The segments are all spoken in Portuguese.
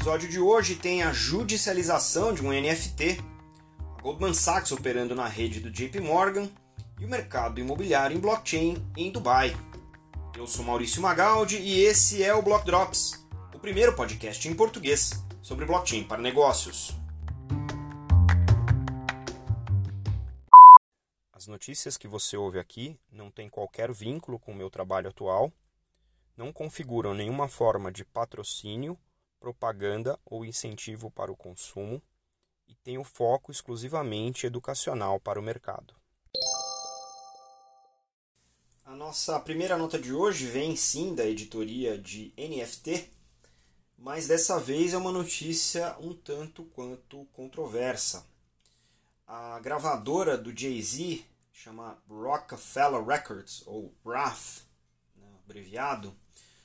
episódio de hoje tem a judicialização de um NFT, a Goldman Sachs operando na rede do JP Morgan e o mercado imobiliário em blockchain em Dubai. Eu sou Maurício Magaldi e esse é o Block Drops, o primeiro podcast em português sobre blockchain para negócios. As notícias que você ouve aqui não têm qualquer vínculo com o meu trabalho atual, não configuram nenhuma forma de patrocínio, propaganda ou incentivo para o consumo e têm o foco exclusivamente educacional para o mercado. A nossa primeira nota de hoje vem sim da editoria de NFT, mas dessa vez é uma notícia um tanto quanto controversa. A gravadora do Jay-Z chama Rockefeller Records, ou RAF, né, abreviado,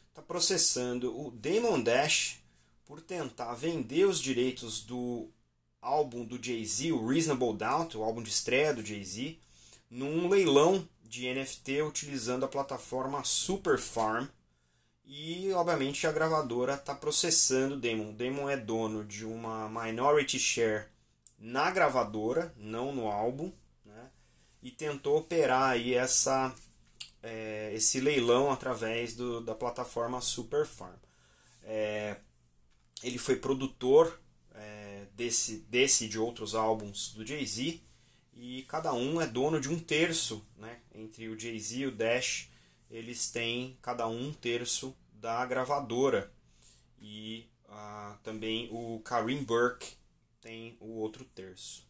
está processando o Damon Dash por tentar vender os direitos do álbum do Jay-Z, o Reasonable Doubt, o álbum de estreia do Jay-Z, num leilão de NFT utilizando a plataforma Superfarm. E, obviamente, a gravadora está processando o Damon. O Damon é dono de uma minority share na gravadora, não no álbum e tentou operar aí essa, é, esse leilão através do, da plataforma Superfarm. É, ele foi produtor é, desse, desse e de outros álbuns do Jay-Z e cada um é dono de um terço, né? entre o Jay-Z e o Dash, eles têm cada um um terço da gravadora e ah, também o Karim Burke tem o outro terço.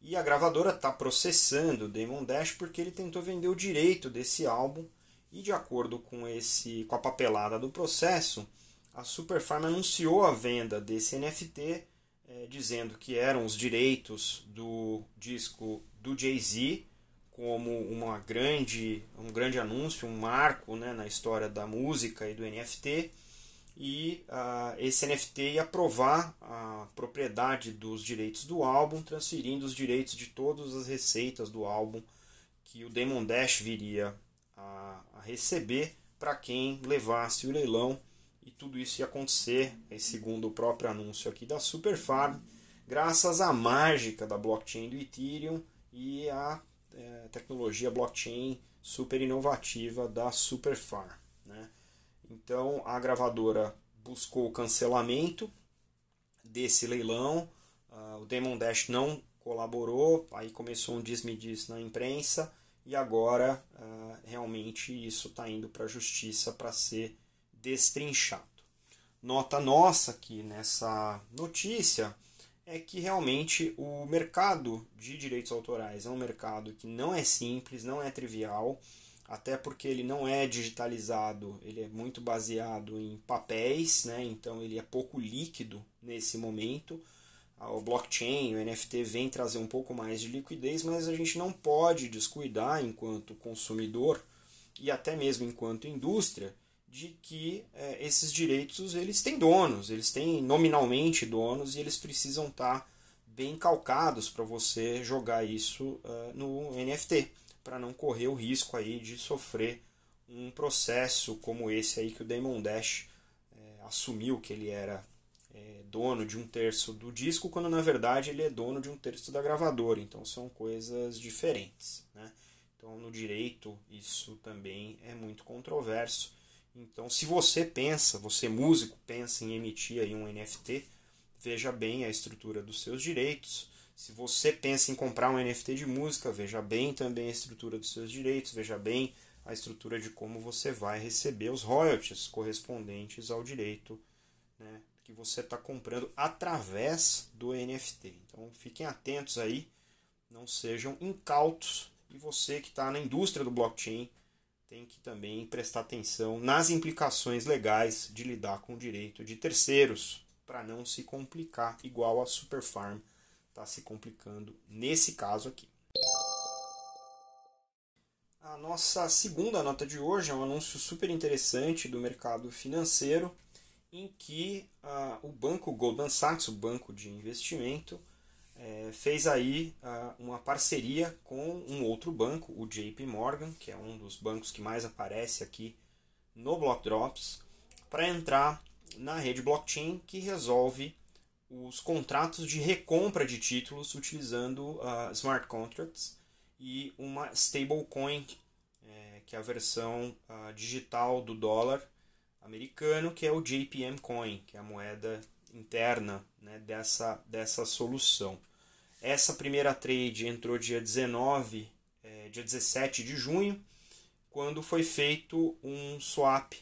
E a gravadora está processando o Damon Dash porque ele tentou vender o direito desse álbum e de acordo com esse com a papelada do processo, a Superfarm anunciou a venda desse NFT é, dizendo que eram os direitos do disco do Jay-Z como uma grande, um grande anúncio, um marco né, na história da música e do NFT e uh, esse NFT ia provar a propriedade dos direitos do álbum, transferindo os direitos de todas as receitas do álbum que o Demon Dash viria a, a receber para quem levasse o leilão e tudo isso ia acontecer, segundo o próprio anúncio aqui da Superfarm, graças à mágica da blockchain do Ethereum e à é, tecnologia blockchain super inovativa da Superfarm. Né? Então a gravadora buscou o cancelamento desse leilão, uh, o Demon Dash não colaborou, aí começou um diz-me-diz na imprensa e agora uh, realmente isso está indo para a justiça para ser destrinchado. Nota nossa aqui nessa notícia é que realmente o mercado de direitos autorais é um mercado que não é simples, não é trivial até porque ele não é digitalizado, ele é muito baseado em papéis, né? então ele é pouco líquido nesse momento. O blockchain, o NFT vem trazer um pouco mais de liquidez, mas a gente não pode descuidar, enquanto consumidor e até mesmo enquanto indústria, de que é, esses direitos eles têm donos, eles têm nominalmente donos e eles precisam estar bem calcados para você jogar isso uh, no NFT para não correr o risco aí de sofrer um processo como esse aí que o Damon Dash é, assumiu que ele era é, dono de um terço do disco, quando na verdade ele é dono de um terço da gravadora. Então são coisas diferentes. Né? Então no direito isso também é muito controverso. Então se você pensa, você músico pensa em emitir aí um NFT, veja bem a estrutura dos seus direitos se você pensa em comprar um NFT de música, veja bem também a estrutura dos seus direitos, veja bem a estrutura de como você vai receber os royalties correspondentes ao direito né, que você está comprando através do NFT. Então fiquem atentos aí, não sejam incautos e você que está na indústria do blockchain tem que também prestar atenção nas implicações legais de lidar com o direito de terceiros para não se complicar igual a Superfarm está se complicando nesse caso aqui. A nossa segunda nota de hoje é um anúncio super interessante do mercado financeiro, em que uh, o banco Goldman Sachs, o banco de investimento, é, fez aí uh, uma parceria com um outro banco, o JP Morgan, que é um dos bancos que mais aparece aqui no Block Drops, para entrar na rede blockchain que resolve os contratos de recompra de títulos utilizando uh, smart contracts e uma stablecoin, é, que é a versão uh, digital do dólar americano, que é o JPM Coin, que é a moeda interna né, dessa, dessa solução. Essa primeira trade entrou dia 19, é, dia 17 de junho, quando foi feito um swap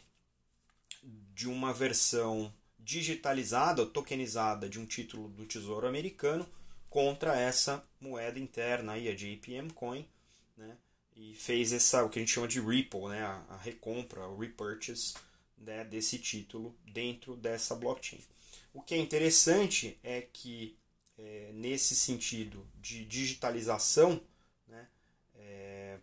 de uma versão digitalizada, tokenizada de um título do Tesouro Americano contra essa moeda interna aí, a JPM Coin, né? E fez essa o que a gente chama de ripple, né? A, a recompra, o repurchase né? desse título dentro dessa blockchain. O que é interessante é que é, nesse sentido de digitalização, né? É,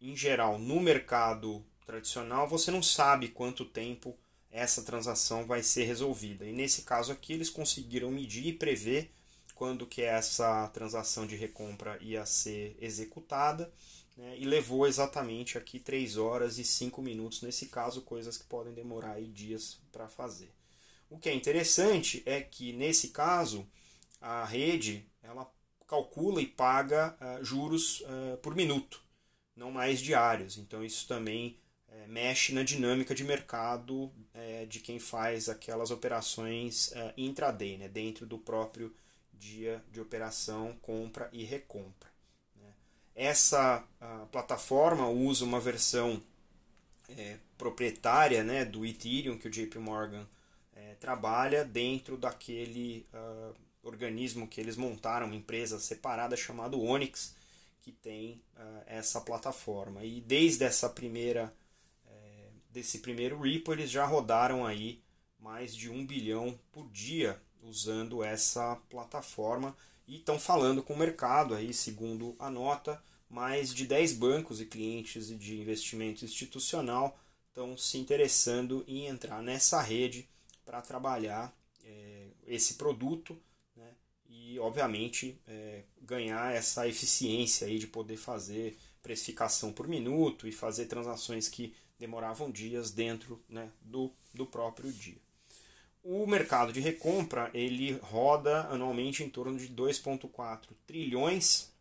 em geral, no mercado tradicional, você não sabe quanto tempo essa transação vai ser resolvida. E nesse caso aqui eles conseguiram medir e prever quando que essa transação de recompra ia ser executada né, e levou exatamente aqui 3 horas e 5 minutos nesse caso, coisas que podem demorar aí dias para fazer. O que é interessante é que nesse caso a rede ela calcula e paga uh, juros uh, por minuto, não mais diários. Então isso também é, mexe na dinâmica de mercado de quem faz aquelas operações intraday, né, dentro do próprio dia de operação, compra e recompra. Né. Essa plataforma usa uma versão proprietária né, do Ethereum que o JP Morgan trabalha dentro daquele uh, organismo que eles montaram, uma empresa separada chamada Onyx, que tem uh, essa plataforma. E desde essa primeira desse primeiro Ripple, eles já rodaram aí mais de um bilhão por dia usando essa plataforma e estão falando com o mercado aí, segundo a nota, mais de 10 bancos e clientes de investimento institucional estão se interessando em entrar nessa rede para trabalhar é, esse produto e, obviamente, é, ganhar essa eficiência aí de poder fazer precificação por minuto e fazer transações que demoravam dias dentro né, do, do próprio dia. O mercado de recompra ele roda anualmente em torno de 2,4 trilhões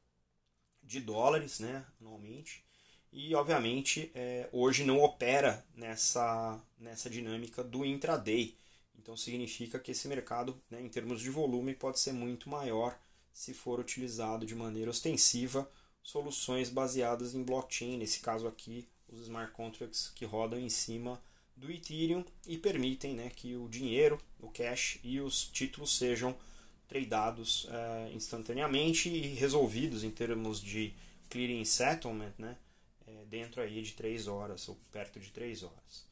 de dólares né, anualmente e obviamente é, hoje não opera nessa, nessa dinâmica do intraday. Então significa que esse mercado, né, em termos de volume, pode ser muito maior se for utilizado de maneira ostensiva soluções baseadas em blockchain, nesse caso aqui os smart contracts que rodam em cima do Ethereum e permitem né, que o dinheiro, o cash e os títulos sejam tradeados uh, instantaneamente e resolvidos em termos de clearing settlement né, é, dentro aí de 3 horas ou perto de 3 horas.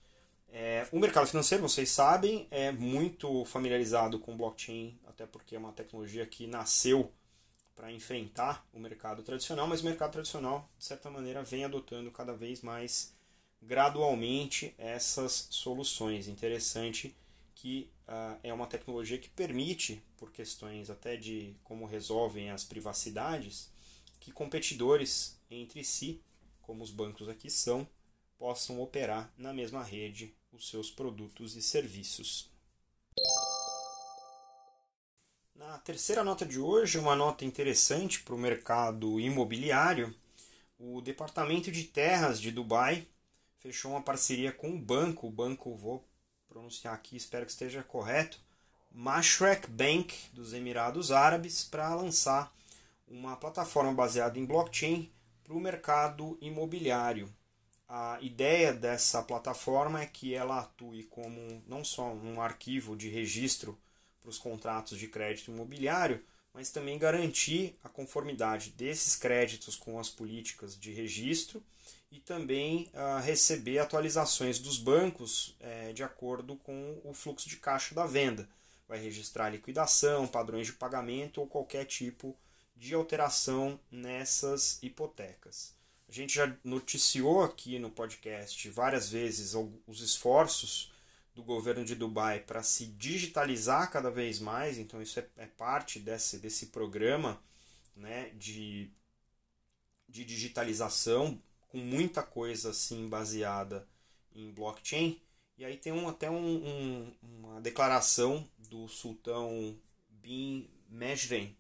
É, o mercado financeiro, vocês sabem, é muito familiarizado com blockchain, até porque é uma tecnologia que nasceu para enfrentar o mercado tradicional, mas o mercado tradicional, de certa maneira, vem adotando cada vez mais gradualmente essas soluções. Interessante que uh, é uma tecnologia que permite, por questões até de como resolvem as privacidades, que competidores entre si, como os bancos aqui são, possam operar na mesma rede os seus produtos e serviços. Na terceira nota de hoje, uma nota interessante para o mercado imobiliário, o Departamento de Terras de Dubai fechou uma parceria com o banco, o banco, vou pronunciar aqui, espero que esteja correto, Mashrek Bank dos Emirados Árabes, para lançar uma plataforma baseada em blockchain para o mercado imobiliário. A ideia dessa plataforma é que ela atue como não só um arquivo de registro para os contratos de crédito imobiliário, mas também garantir a conformidade desses créditos com as políticas de registro e também uh, receber atualizações dos bancos uh, de acordo com o fluxo de caixa da venda. Vai registrar liquidação, padrões de pagamento ou qualquer tipo de alteração nessas hipotecas. A gente já noticiou aqui no podcast várias vezes os esforços do governo de Dubai para se digitalizar cada vez mais, então isso é, é parte desse, desse programa né, de, de digitalização, com muita coisa assim baseada em blockchain. E aí tem um, até um, um, uma declaração do sultão Bin Mejren,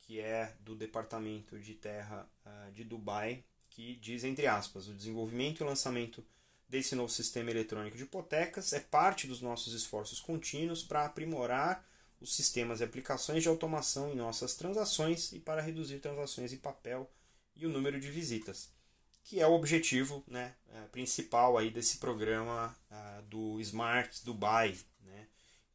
que é do Departamento de Terra uh, de Dubai, que diz, entre aspas, o desenvolvimento e lançamento desse novo sistema eletrônico de hipotecas é parte dos nossos esforços contínuos para aprimorar os sistemas e aplicações de automação em nossas transações e para reduzir transações em papel e o número de visitas, que é o objetivo né, é, principal aí desse programa uh, do Smart Dubai, né,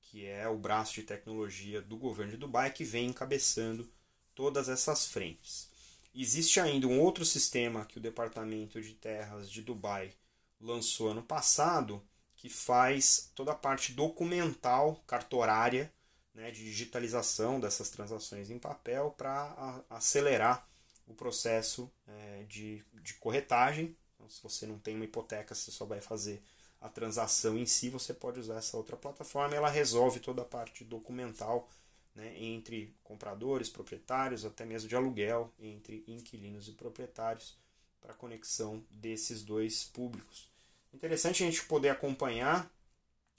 que é o braço de tecnologia do governo de Dubai que vem encabeçando todas essas frentes. Existe ainda um outro sistema que o Departamento de Terras de Dubai lançou ano passado, que faz toda a parte documental, cartorária, né, de digitalização dessas transações em papel para acelerar o processo é, de, de corretagem. Então, se você não tem uma hipoteca, você só vai fazer a transação em si, você pode usar essa outra plataforma. Ela resolve toda a parte documental né, entre compradores, proprietários, até mesmo de aluguel entre inquilinos e proprietários para a conexão desses dois públicos. Interessante a gente poder acompanhar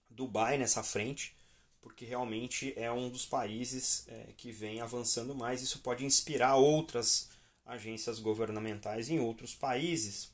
Dubai nessa frente porque realmente é um dos países é, que vem avançando mais. Isso pode inspirar outras agências governamentais em outros países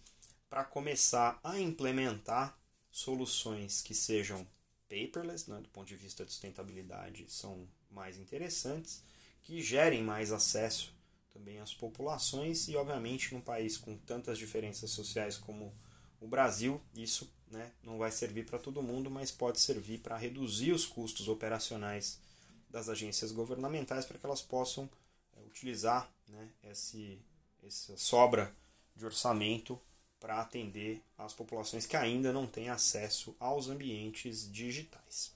para começar a implementar soluções que sejam paperless, né, do ponto de vista de sustentabilidade, são mais interessantes, que gerem mais acesso também às populações e, obviamente, num país com tantas diferenças sociais como o Brasil, isso né, não vai servir para todo mundo, mas pode servir para reduzir os custos operacionais das agências governamentais para que elas possam é, utilizar né, esse, essa sobra de orçamento para atender as populações que ainda não têm acesso aos ambientes digitais.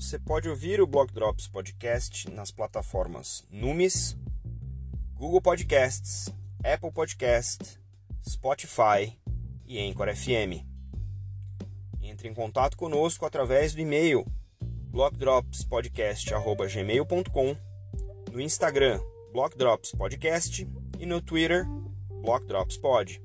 Você pode ouvir o Block Drops Podcast nas plataformas Numis, Google Podcasts, Apple Podcast, Spotify e Anchor FM. Entre em contato conosco através do e-mail blockdropspodcast@gmail.com, no Instagram blockdropspodcast e no Twitter blockdropspod.